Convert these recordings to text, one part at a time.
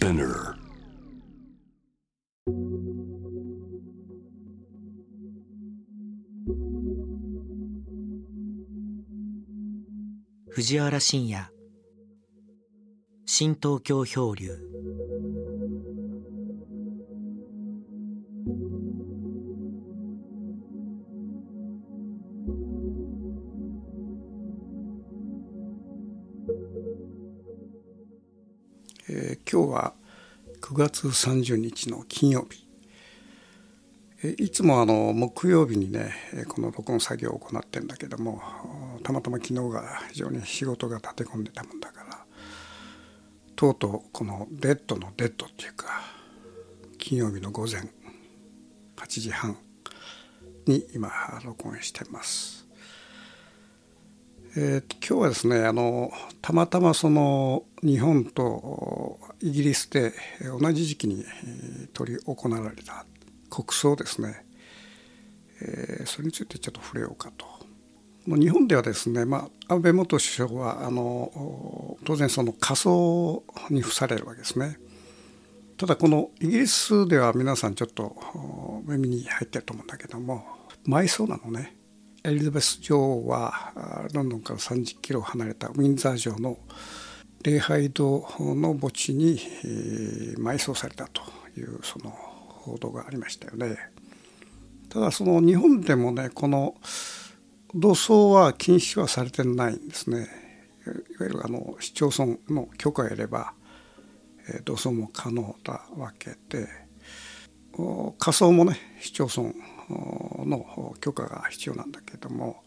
Spinner. 藤原信也新東京漂流えー今日は9月30日の金曜日えいつもあの木曜日にねこの録音作業を行ってるんだけどもたまたま昨日が非常に仕事が立て込んでたもんだからとうとうこのデッドのデッドっていうか金曜日の午前8時半に今録音してます。えー今日はですねあのたまたまその日本とイギリスで同じ時期にえー執り行われた国葬ですね、えーそれについてちょっと触れようかと。もう日本ではですね、まあ、安倍元首相はあの当然その火葬に付されるわけですね。ただこのイギリスでは皆さんちょっと耳に入ってると思うんだけども埋葬なのねエリザベス女王はあロンドンから30キロ離れたウィンザー城の礼拝堂の墓地に、えー埋葬されたというその報道がありましたよね。ただその日本でもねこの土葬は禁止はされてないんですね。いわゆるあの市町村の許可を得ればえー土葬も可能なわけでお火葬もね市町村の許可が必要なんだけども、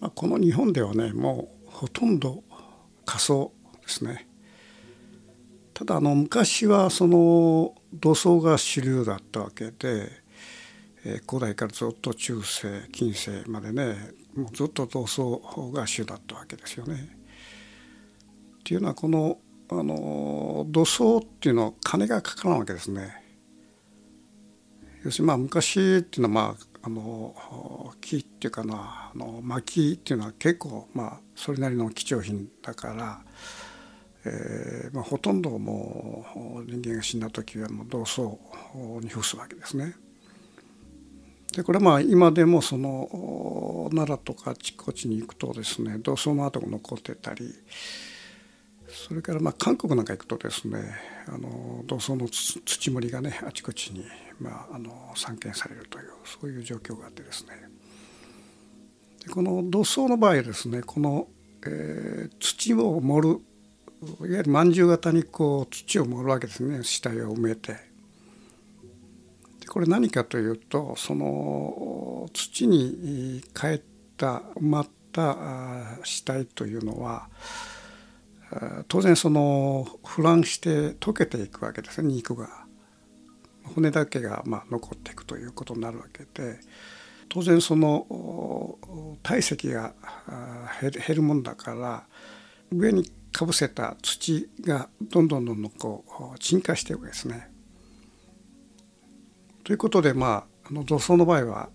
まあ、この日本ではねもうほとんど火葬ですね。ただあの昔はその土葬が主流だったわけで、えー古代からずっと中世近世までねもうずっと土葬が主だったわけですよね。っていうのはこのあの土葬っていうのは金がかからんわけですね。要するにまあ昔っていうのはまああの木っていうかなあの薪っていうのは結構まあそれなりの貴重品だから、えーまあ、ほとんどもう人間が死んだ時はもう土葬に付すわけですね。でこれはまあ今でもその奈良とかあちこちに行くとですね土葬の跡が残ってたりそれからまあ韓国なんか行くとですねあの土葬の土盛りがねあちこちに、まあ、あの散見されるというそういう状況があってですねでこの土葬の場合ですねこの、えー土を盛るいわゆるまんじゅう型にこう土を盛るわけですね死体を埋めて。でこれ何かというとその土に帰った埋まった死体というのは当然その腐乱して溶けていくわけですね肉が。骨だけがまあ残っていくということになるわけで当然その体積が減るもんだから上にかぶせた土がどんどんどんどんこう沈下していくわけですね。ということでまああの土葬の場合は、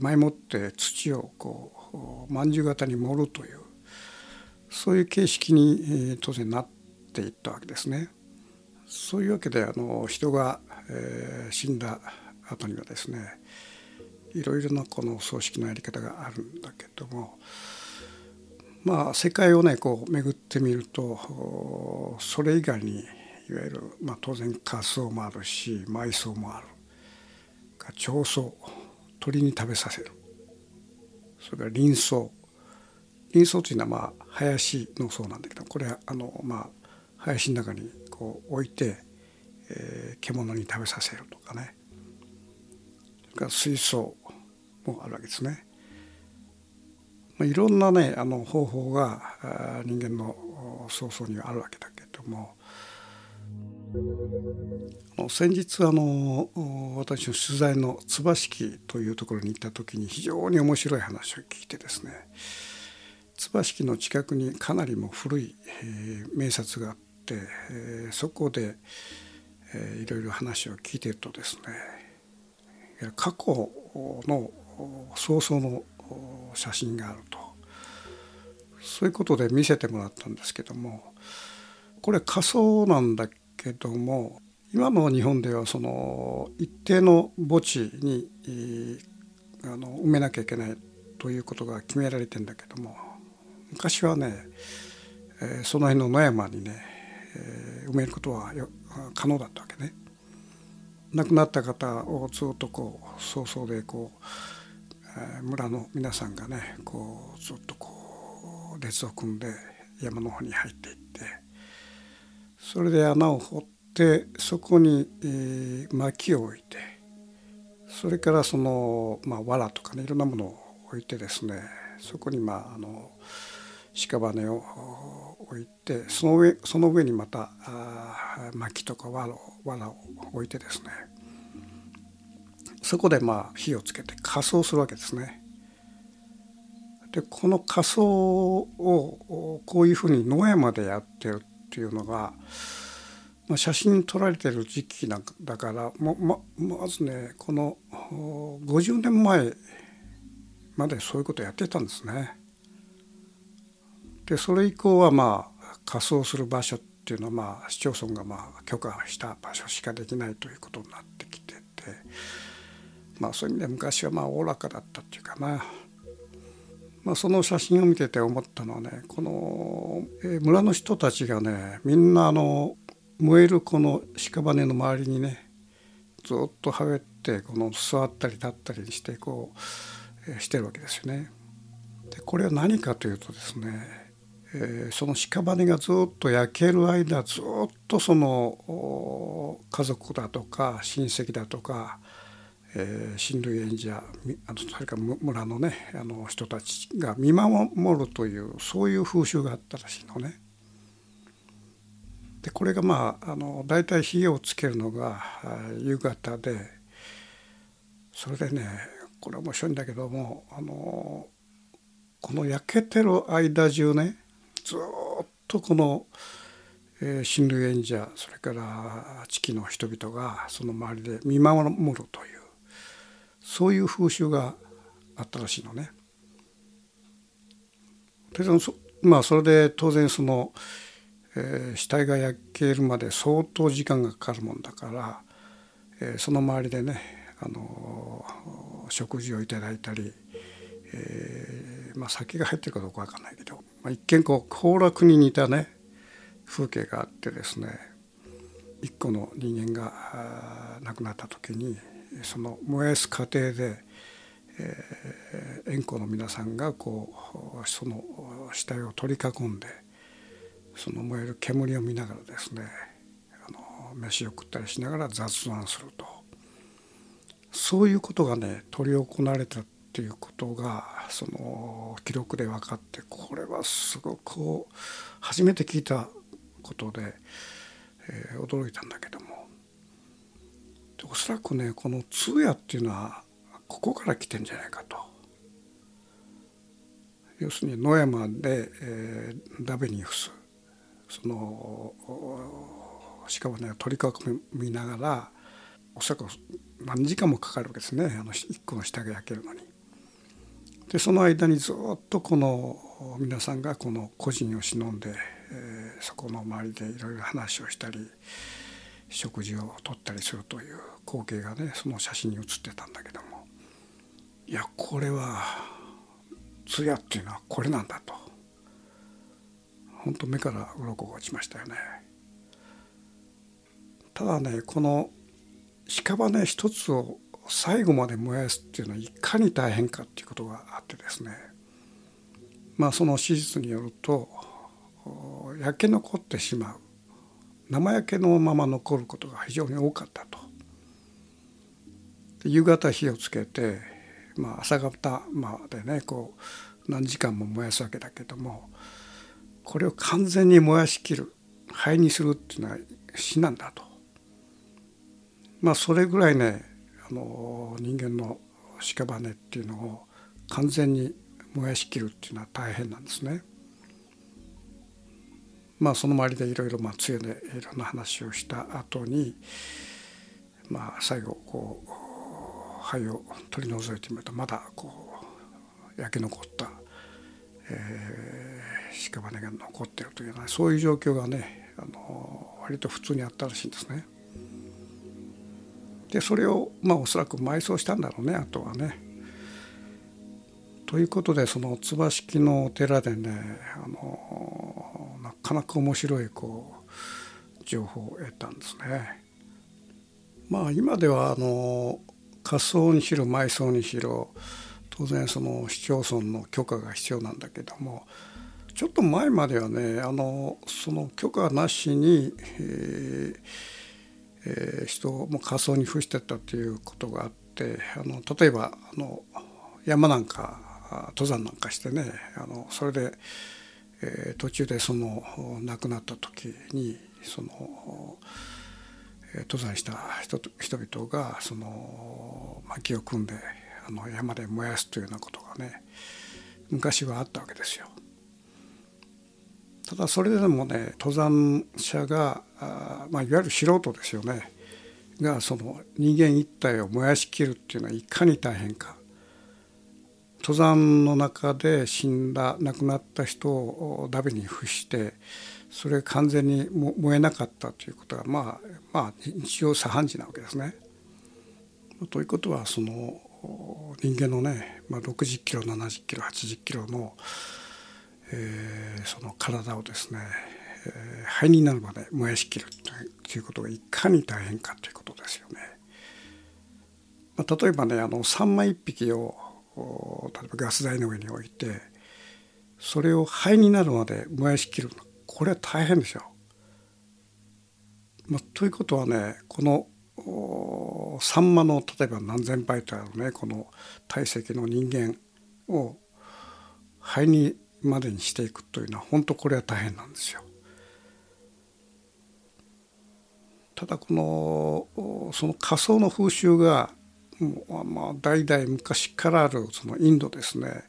前もって土をこうまんじゅう型に盛るというそういう形式に、えー当然なっていったわけですね。そういうわけであの人が、えー死んだ後にはですねいろいろなこの葬式のやり方があるんだけどもまあ世界をねこう巡ってみるとそれ以外にいわゆる、まあ、当然火葬もあるし埋葬もある。から調葬。鳥に食べさせる。それから林葬。林葬というのはまあ林の葬なんだけどこれはあのまあ林の中にこう置いて、えー獣に食べさせるとかね。それから水槽もあるわけですね。まあ、いろんなねあの方法が人間のお葬送にはあるわけだけども。先日あの私の取材の椿というところに行った時に非常に面白い話を聞いてですね。椿式の近くにかなりも古い、えー名刹があって、えーそこで、えーいろいろ話を聞いてるとですね過去の早々の写真があると。そういうことで見せてもらったんですけどもこれ仮想なんだけども今の日本ではその一定の墓地にあの埋めなきゃいけないということが決められてんだけども昔はね、えー、その辺の野山にね、えー、埋めることは可能だったわけね。亡くなった方をずっとこう早々でこう、えー、村の皆さんがねこうずっとこう列を組んで山の方に入っていってそれで穴を掘ってそこに、えー、薪を置いてそれからその、まあ、藁とかねいろんなものを置いてですねそこにまああの屍を置いてその上その上にまた薪とか藁を藁を置いてですねそこでまあ火をつけて仮装するわけですね。でこの仮装をこういうふうに野山でやってるっていうのが、まあ、写真撮られてる時期なんだからままずねこの50年前までそういうことやってたんですね。でそれ以降はまあ仮装する場所っていうのはまあ市町村がまあ許可した場所しかできないということになってきててまあそういう意味で昔はまあおおらかだったっていうかな。まあ、その写真を見てて思ったのはねこの村の人たちがねみんなあの燃えるこの屍の周りにねずっとはべってこの座ったり立ったりしてこうしてるわけですよね。でこれは何かというとですねえー、その屍がずっと焼ける間ずっとその家族だとか親戚だとか、えー、親類縁者あのそれから村のねあの人たちが見守るというそういう風習があったらしいのね。でこれがまああの大体火をつけるのが夕方でそれでねこれ面白いんだけどもあのこの焼けてる間中ねずっとこの、えー、親類縁者それから地域の人々がその周りで見守るというそういう風習があったらしいのね。でまあそれで当然その、えー、死体が焼けるまで相当時間がかかるもんだから、えー、その周りでねあの食事をいただいたり、えーまあ、酒が入ってるかどうか分かんないけどまあ、一見こう行楽に似たね風景があってですね一個の人間が亡くなった時にその燃やす過程で、えー、円光の皆さんがこうその死体を取り囲んでその燃える煙を見ながらですねあの飯を食ったりしながら雑談すると。そういうことがね執り行われたっていうことがその記録で分かってこれはすごく初めて聞いたことで、えー、驚いたんだけどもおそらくねこの通夜っていうのはここから来てんじゃないかと。要するに野山で、えー、ダベニフスその屍を取り囲みながらおそらく何時間もかかるわけですねあの一個の下が焼けるのに。でその間にずっとこの皆さんがこの個人を忍んで、えー、そこの周りでいろいろ話をしたり食事をとったりするという光景がねその写真に写ってたんだけどもいやこれは通夜っていうのはこれなんだと本当目から鱗が落ちましたよね。ただねこの屍一つを最後まで燃やすっていうのはいかに大変かっていうことがあってですねまあその史実によると焼け残ってしまう生焼けのまま残ることが非常に多かったと。夕方火をつけて、まあ、朝方までねこう何時間も燃やすわけだけどもこれを完全に燃やしきる灰にするっていうのは死なんだと。まあそれぐらいねの人間の屍っていうのを完全に燃やしきるっていうのは大変なんですね。まあその周りでいろいろまあ杖でいろんな話をした後にまあ最後こう灰を取り除いてみるとまだこう焼け残った、えー、屍が残ってるというようなそういう状況がねあの割と普通にあったらしいんですね。でそれをまあおそらく埋葬したんだろうねあとはね。ということでその椿式のお寺でねあのなかなか面白いこう情報を得たんですね。まあ今ではあの仮葬にしろ埋葬にしろ当然その市町村の許可が必要なんだけどもちょっと前まではねあのその許可なしに、えーえー、人も仮装に付してったということがあってあの例えばあの山なんか登山なんかしてねあのそれで、えー、途中でその亡くなった時にその登山した人人々がその薪を組んであの山で燃やすというようなことがね昔はあったわけですよ。ただそれでもね登山者があ、まあ、いわゆる素人ですよねがその人間一体を燃やしきるっていうのはいかに大変か登山の中で死んだ亡くなった人をダビに付してそれ完全に燃えなかったということがまあまあ日常茶飯事なわけですね。ということはその人間のね、まあ、60キロ70キロ80キロの、えー、その体をですね、灰になるまで燃やしきるということがいかに大変かということですよね。まあ、例えばねあのサンマ1匹を例えばガス台の上に置いてそれを灰になるまで燃やしきるこれは大変ですよ。まあ、ということはねこのサンマの例えば何千倍とあるねこの体積の人間を肺にまでにしていくというのは本当これは大変なんですよ。ただこのその仮想の風習がまあ代々昔からあるそのインドですね、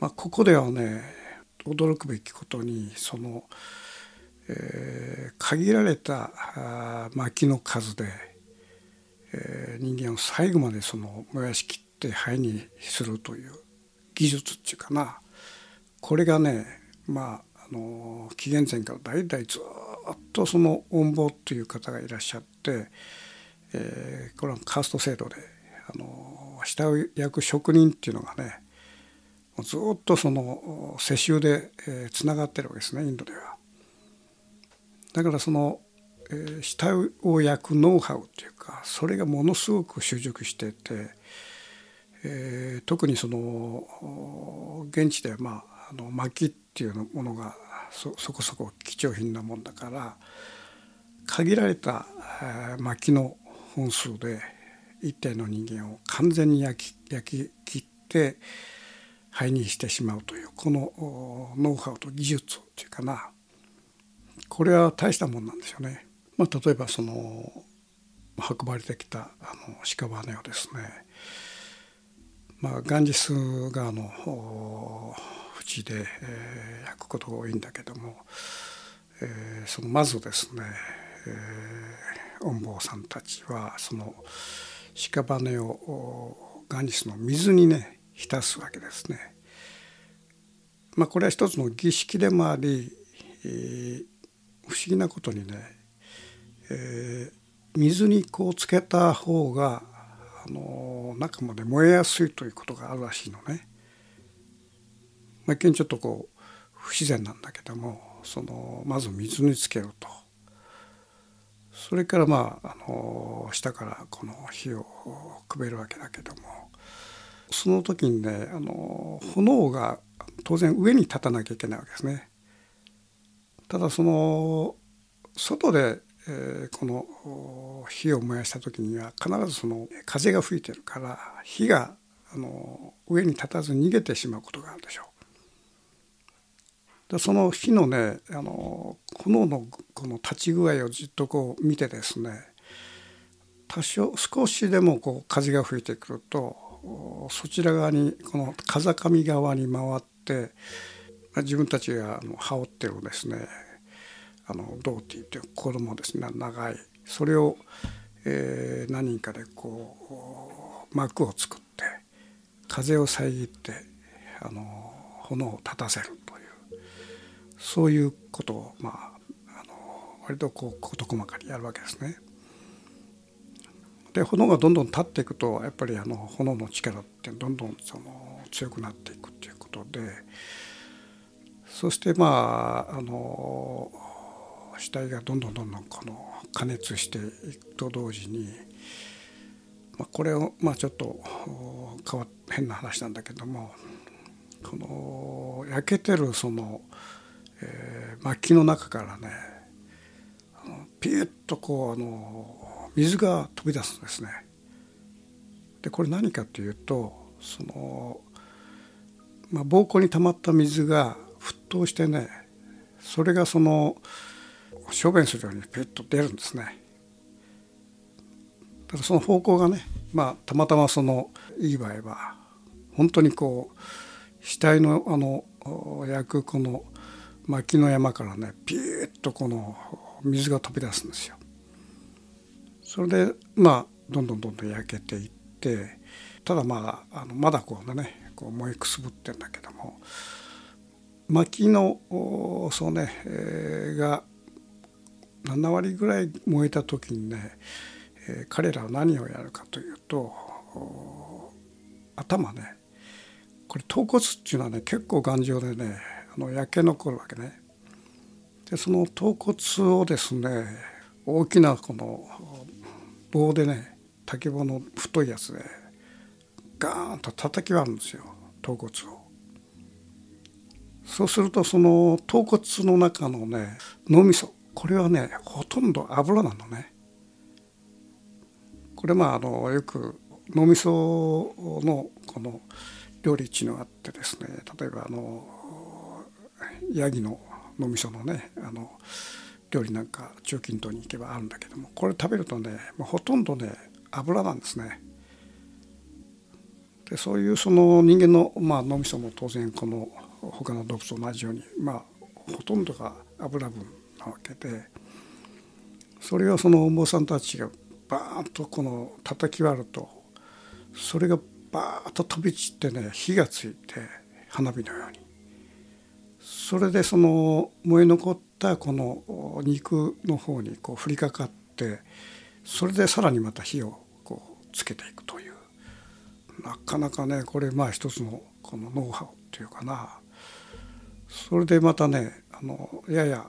まあ、ここではね驚くべきことにそのえー、限られた薪の数で、えー、人間を最後までその燃やし切って灰にするという技術っていうかな。これがねまああの紀元前から代々ずっとその音棒という方がいらっしゃって、えー、これはカースト制度であの下を焼く職人っていうのがねずっとその世襲でつながってるわけですねインドでは。だからその、えー、下を焼くノウハウっていうかそれがものすごく習熟してて、えー、特にその現地ではまああの薪っていうものがそそこそこ貴重品なもんだから限られた、え、薪の本数で一定の人間を完全に焼き焼き切って灰にしてしまうというこのノウハウと技術っていうかなこれは大したもんなんですよね。まあ、例えばその運ばれてきたあの屍をですね、まあ、ガンジス川の縁で、えー、焼くことが多いんだけども、えー、そのまずですね、えー、恩坊さんたちはその屍をガンジスの水にね浸すわけですね。まあ、これは一つの儀式でもあり、えー、不思議なことにね、えー、水にこうつけた方があの中まで燃えやすいということがあるらしいのね。まあ、一見ちょっとこう不自然なんだけどもそのまず水につけるとそれからまああの下からこの火をくべるわけだけどもその時にねあの炎が当然上に立たなきゃいけないわけですね。ただその外で、えー、この火を燃やした時には必ずその風が吹いてるから火があの上に立たず逃げてしまうことがあるでしょう。でその火のねあの炎のこの立ち具合をじっとこう見てですね多少少しでもこう風が吹いてくるとそちら側にこの風上側に回って自分たちが羽織ってるですねあの銅っていう子供ですね長いそれを、えー、何人かでこう幕を作って風を遮ってあの炎を立たせると。そういうことを、まああの、割とこう事細かにやるわけですね。で炎がどんどん立っていくとやっぱりあの炎の力ってどんどんその強くなっていくっていうことでそしてまああの死体がどんどんどんどんこの加熱していくと同時に、まあ、これをまあちょっと変わ変な話なんだけどもこの焼けてるその、薪の中からねピュッとこうあの水が飛び出すんですね。でこれ何かというとその、まあ、膀胱に溜まった水が沸騰してねそれがその小便するようにピュッと出るんですね。だからその方向がね、まあ、たまたまそのいい場合は本当にこう死体のあの焼くこの薪の山からねピュッとこの水が飛び出すんですよ。それでまあどんどんどんどん焼けていってただまああのまだこうねこう燃えくすぶってんだけども薪のそうね、えー、が7割ぐらい燃えた時にね、えー、彼らは何をやるかというと頭ねこれ頭骨っていうのはね結構頑丈でねあの焼け残るわけね。でその頭骨をですね大きなこの棒でね竹棒の太いやつでガーンと叩き割るんですよ頭骨を。そうするとその頭骨の中のね脳みそこれはねほとんど油なのね。これまああのよく脳みそのこの料理っていうのがあってですね例えばあのヤギの脳みそのねあの料理なんか中近東に行けばあるんだけどもこれ食べるとねもうほとんどね油なんですね。でそういうその人間の、まあ、脳みそも当然この他の動物と同じように、まあ、ほとんどが油分なわけでそれをそのお坊さんたちがバーンとこの叩き割るとそれがバーッと飛び散ってね火がついて花火のようにそれでその燃え残ったこの肉の方にこう降りかかってそれでさらにまた火をこうつけていくというなかなかねこれまあ一つのこのノウハウっていうかなそれでまたねあのやや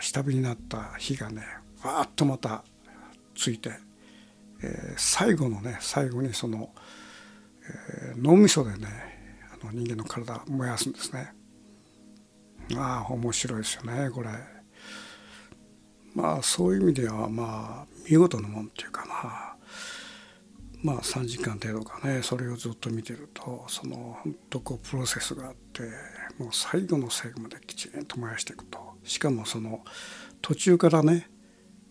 下火になった火がねわっとまたついて、えー、最後のね最後にその、えー、脳みそでねあの人間の体燃やすんですね。ああ面白いですよねこれ。まあそういう意味ではまあ見事なもんっていうかなまあ3時間程度かねそれをずっと見てるとその本当こうプロセスがあってもう最後の最後まできちんと燃やしていくとしかもその途中からね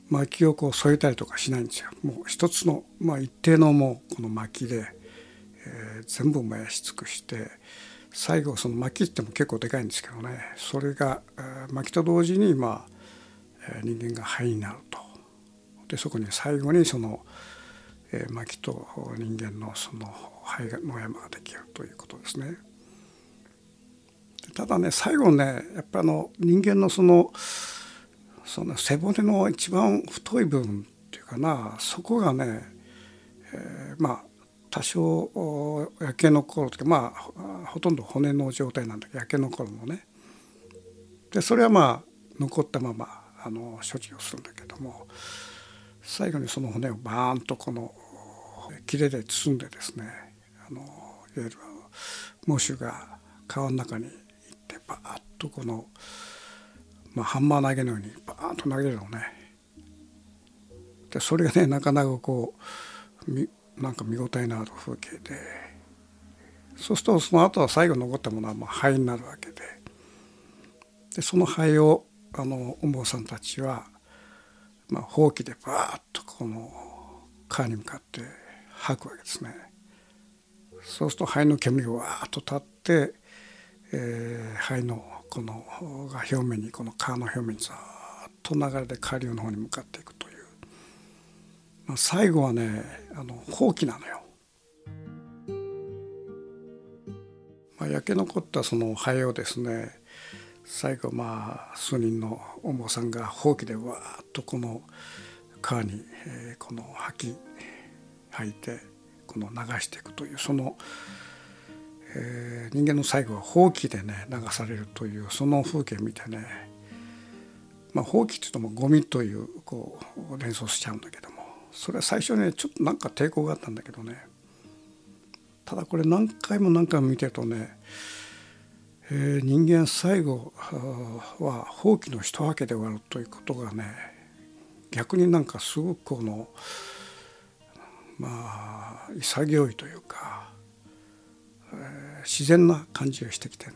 薪をこう添えたりとかしないんですよもう一つの、まあ、一定のもうこの薪で、えー、全部燃やし尽くして最後その薪っても結構でかいんですけどね。それが、えー、薪と同時にまあ、人間が灰になると。でそこに最後にその、えー、薪と人間のその灰の山ができるということですね。ただね最後ねやっぱあの人間のそのその背骨の一番太い部分っていうかな。そこがね、えー、まあ多少焼け残るというまあほとんど骨の状態なんだけど焼け残るのね。でそれはまあ残ったままあの処置をするんだけども最後にその骨をバーンとこの切れで包んでですねあのいわゆる喪主が川の中に行ってバーッとこの、まあ、ハンマー投げのようにバーンと投げるのね。でそれがねなかなかこうなんか見応えのある風景で。そうするとその後は最後残ったものはまあ灰になるわけで。でその灰をあのお坊さんたちは、まあ、ほうきでバーッとこの川に向かって吐くわけですね。そうすると灰の煙がわーっと立って、えー、灰のこのが表面にこの川の表面にざーっと流れで下流の方に向かっていく、最後はねあの放棄なのよ。まあ、焼け残ったその灰をですね最後まあ数人のお坊さんがほうきでわーっとこの川に、えこの吐き吐いてこの流していくというその、えー、人間の最後はほうきでね流されるというその風景見てねまあほうきっていうともゴミというこう連想しちゃうんだけどもそれは最初ねちょっとなんか抵抗があったんだけどね。ただこれ何回も何回も見てるとね、えー、人間最後は放棄の一分けで終わるということがね逆になんかすごくこのまあ潔いというか、えー、自然な感じがしてきてね。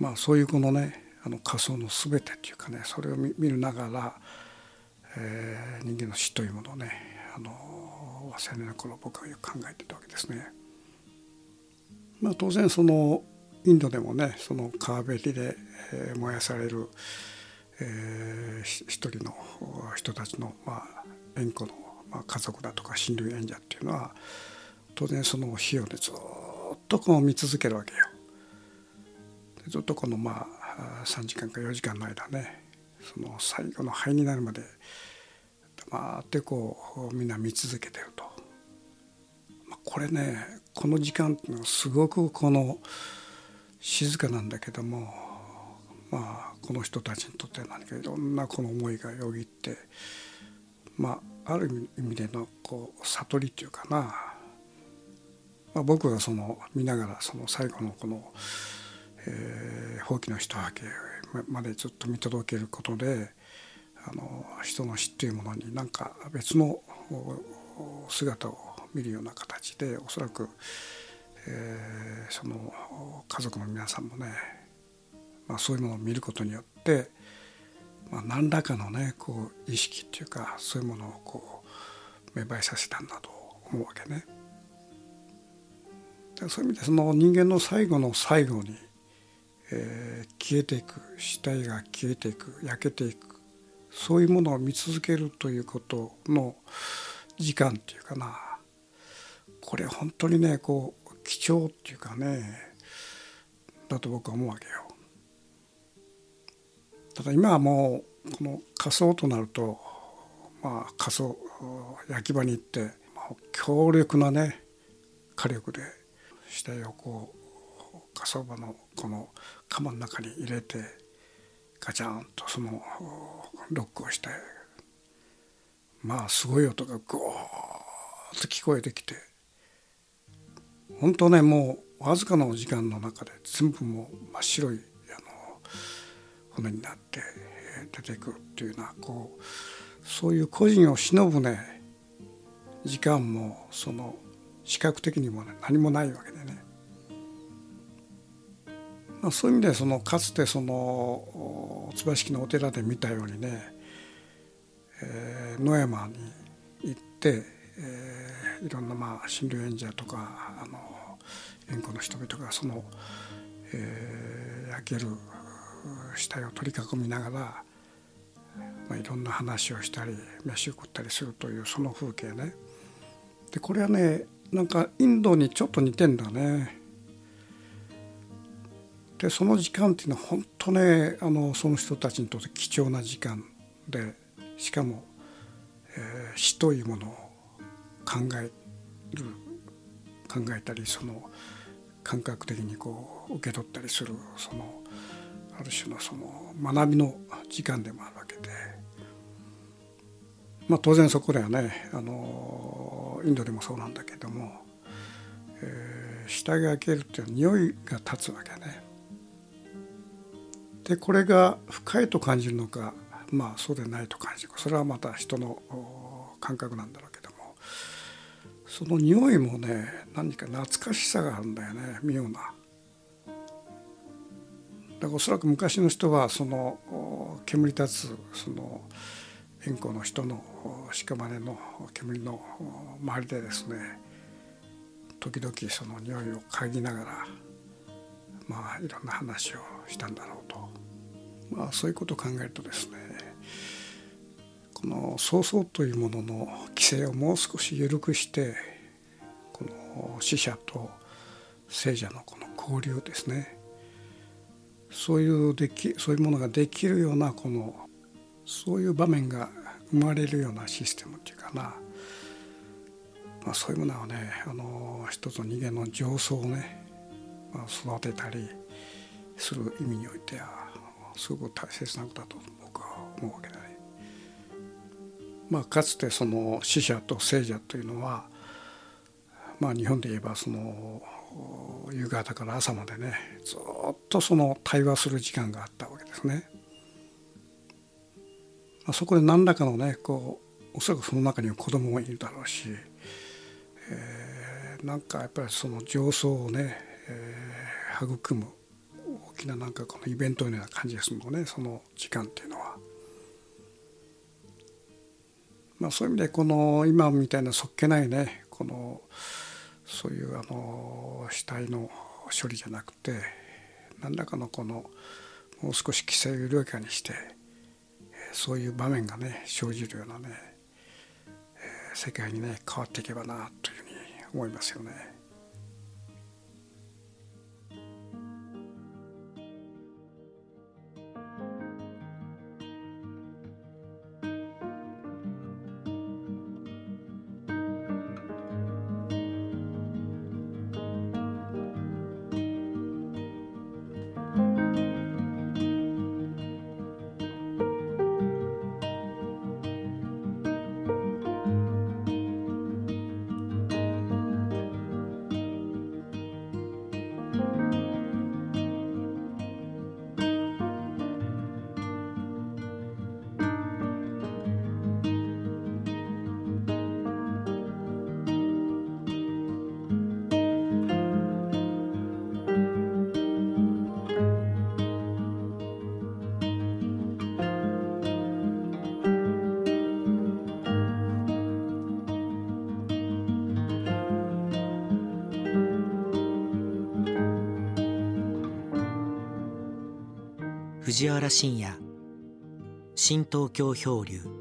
まあそういうこのねあの仮想の全てっていうかねそれを見るながら、えー、人間の死というものをねあの青年の頃僕はよく考えてたわけですね。まあ、当然そのインドでもねその川べりで燃やされる、えー、一人の人たちの、まあ、縁故の、まあ、家族だとか親類縁者っていうのは当然その火をねずっとこう見続けるわけよ。ずっとこのまあ3時間か4時間の間ねその最後の灰になるまで黙ってこうみんな見続けてると。まあこれねこの時間っていうのはすごくこの静かなんだけどもまあこの人たちにとって何かいろんなこの思いがよぎってまあある意味でのこう悟りっていうかな、まあ、僕がその見ながらその最後のこの、えー、放棄の一分けまでずっと見届けることであの人の死っていうものになんか別の姿を見るような形でおそらく、えー、その家族の皆さんもね、まあ、そういうものを見ることによって、まあ、何らかのねこう意識っていうかそういうものをこう芽生えさせたんだと思うわけね。そういう意味でその人間の最後の最後に、えー、消えていく死体が消えていく焼けていくそういうものを見続けるということの時間っていうかなこれ本当にねこう貴重っていうかねだと僕は思うわけよ。ただ今はもうこの仮装となるとまあ仮装焼き場に行って、まあ、強力なね火力で死体をこう火葬場のこの釜の中に入れてガチャンとそのロックをしてまあすごい音がゴーッと聞こえてきて本当ねもうわずかな時間の中で全部もう真っ白いあの骨になって出てくるっていうようなこうそういう個人を忍ぶね時間もその視覚的にも、ね、何もないわけでね、まあ、そういう意味でそのかつてその椿式のお寺で見たようにね、えー、野山に行って、えー、いろんなまあ親類縁者とかあの縁故の人々がその、えー、焼ける死体を取り囲みながら、まあ、いろんな話をしたり飯を食ったりするというその風景ねでこれはねなんかインドにちょっと似てんだね。でその時間っていうのは本当ねあのその人たちにとって貴重な時間でしかも、えー、死というものを考える考えたりその感覚的にこう受け取ったりするそのある種のその学びの時間でもあるわけで、まあ、当然そこではねあのインドでもそうなんだけども、えー、下が開けるっていうのは匂いが立つわけね。でこれが深いと感じるのかまあそうでないと感じる。それはまた人の感覚なんだろうその匂いもね何か懐かしさがあるんだよね妙な。だからおそらく昔の人はその煙立つその円弧の人の屍の煙の周りでですね時々その匂いを嗅ぎながらまあいろんな話をしたんだろうと。まあそういうことを考えるとですねこの曹操というものの規制をもう少し緩くしてこの死者と聖者のこの交流ですねそういうできそういうものができるようなこのそういう場面が生まれるようなシステムっていうかな、まあ、そういうものはねあの一つの人間の情操をね、まあ、育てたりする意味においてはすごく大切なことだと僕は思うわけだね。まあ、かつてその死者と生者というのは、まあ、日本で言えばその夕方から朝までねずっとその対話する時間があったわけですね。まあ、そこで何らかのねこうおそらくその中には子供もいるだろうし、えー、なんかやっぱりその情操をね、えー、育むきななんかこのイベントのような感じですもんねその時間っていうのは。まあ、そういう意味でこの今みたいなそっけないねこのそういうあの死体の処理じゃなくて何らかのこのもう少し規制を緩やかにしてそういう場面がね生じるようなね世界にね変わっていけばなというふうに思いますよね。藤原信也。新東京漂流。